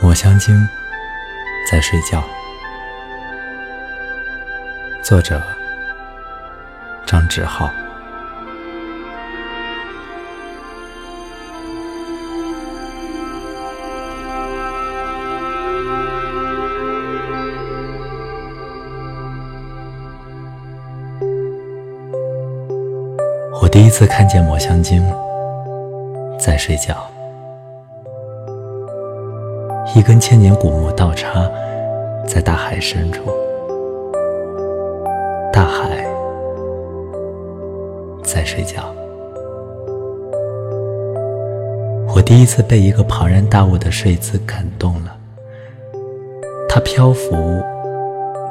抹香鲸在睡觉。作者：张志浩。我第一次看见抹香鲸在睡觉，一根千年古木倒插在大海深处，大海在睡觉。我第一次被一个庞然大物的睡姿感动了，它漂浮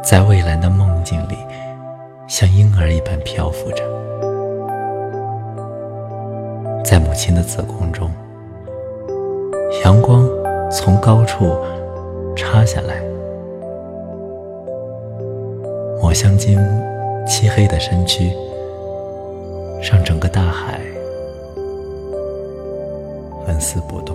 在蔚蓝的梦境里，像婴儿一般漂浮着。在母亲的子宫中，阳光从高处插下来，抹香鲸漆黑的身躯让整个大海纹丝不动。